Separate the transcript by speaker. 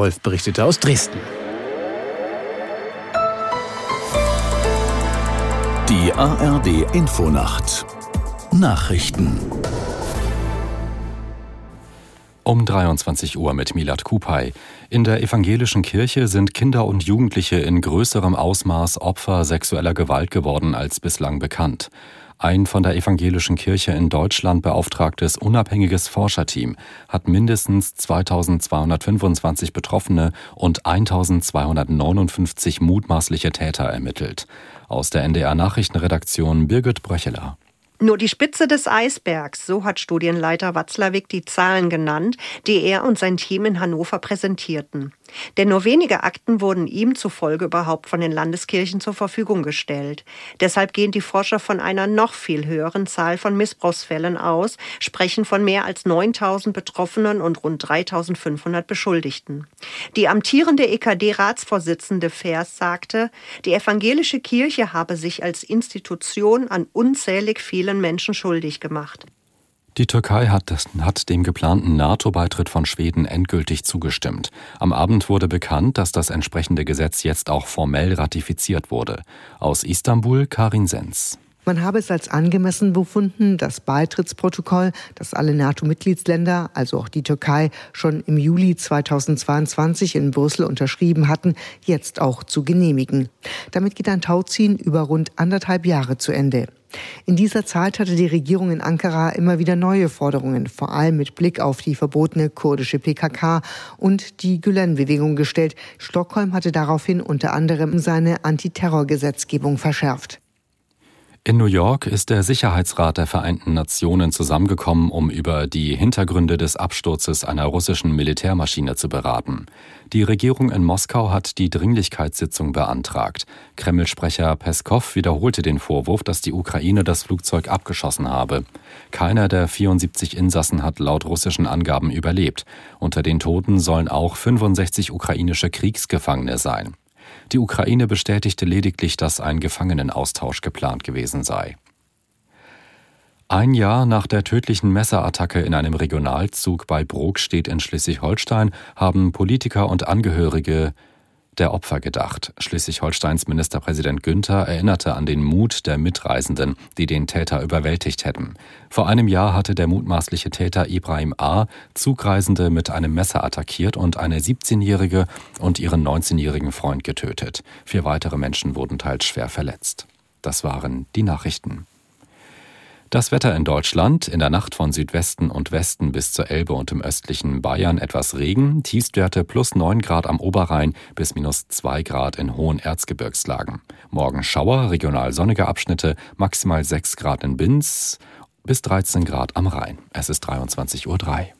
Speaker 1: Wolf berichtete aus Dresden.
Speaker 2: Die ARD Infonacht Nachrichten
Speaker 3: um 23 Uhr mit Milad Kupay. In der evangelischen Kirche sind Kinder und Jugendliche in größerem Ausmaß Opfer sexueller Gewalt geworden als bislang bekannt. Ein von der evangelischen Kirche in Deutschland beauftragtes unabhängiges Forscherteam hat mindestens 2225 Betroffene und 1259 mutmaßliche Täter ermittelt. Aus der NDR Nachrichtenredaktion Birgit Bröcheler.
Speaker 4: Nur die Spitze des Eisbergs, so hat Studienleiter Watzlawick die Zahlen genannt, die er und sein Team in Hannover präsentierten. Denn nur wenige Akten wurden ihm zufolge überhaupt von den Landeskirchen zur Verfügung gestellt. Deshalb gehen die Forscher von einer noch viel höheren Zahl von Missbrauchsfällen aus, sprechen von mehr als 9000 Betroffenen und rund 3500 Beschuldigten. Die amtierende EKD-Ratsvorsitzende Vers sagte, die evangelische Kirche habe sich als Institution an unzählig vielen Menschen schuldig gemacht.
Speaker 3: Die Türkei hat, hat, dem geplanten NATO-Beitritt von Schweden endgültig zugestimmt. Am Abend wurde bekannt, dass das entsprechende Gesetz jetzt auch formell ratifiziert wurde. Aus Istanbul Karin Sens.
Speaker 5: Man habe es als angemessen befunden, das Beitrittsprotokoll, das alle NATO-Mitgliedsländer, also auch die Türkei, schon im Juli 2022 in Brüssel unterschrieben hatten, jetzt auch zu genehmigen. Damit geht ein Tauziehen über rund anderthalb Jahre zu Ende. In dieser Zeit hatte die Regierung in Ankara immer wieder neue Forderungen, vor allem mit Blick auf die verbotene kurdische PKK und die Gülen-Bewegung gestellt. Stockholm hatte daraufhin unter anderem seine Antiterrorgesetzgebung verschärft.
Speaker 3: In New York ist der Sicherheitsrat der Vereinten Nationen zusammengekommen, um über die Hintergründe des Absturzes einer russischen Militärmaschine zu beraten. Die Regierung in Moskau hat die Dringlichkeitssitzung beantragt. Kreml-Sprecher Peskov wiederholte den Vorwurf, dass die Ukraine das Flugzeug abgeschossen habe. Keiner der 74 Insassen hat laut russischen Angaben überlebt. Unter den Toten sollen auch 65 ukrainische Kriegsgefangene sein. Die Ukraine bestätigte lediglich, dass ein Gefangenenaustausch geplant gewesen sei. Ein Jahr nach der tödlichen Messerattacke in einem Regionalzug bei Brokstedt in Schleswig-Holstein haben Politiker und Angehörige der Opfer gedacht. Schleswig-Holsteins Ministerpräsident Günther erinnerte an den Mut der Mitreisenden, die den Täter überwältigt hätten. Vor einem Jahr hatte der mutmaßliche Täter Ibrahim A. Zugreisende mit einem Messer attackiert und eine 17-jährige und ihren 19-jährigen Freund getötet. Vier weitere Menschen wurden teils schwer verletzt. Das waren die Nachrichten. Das Wetter in Deutschland, in der Nacht von Südwesten und Westen bis zur Elbe und im östlichen Bayern etwas Regen, Tiefstwerte plus 9 Grad am Oberrhein bis minus 2 Grad in hohen Erzgebirgslagen. Morgen Schauer, regional sonnige Abschnitte, maximal 6 Grad in Binz bis 13 Grad am Rhein. Es ist 23.03 Uhr.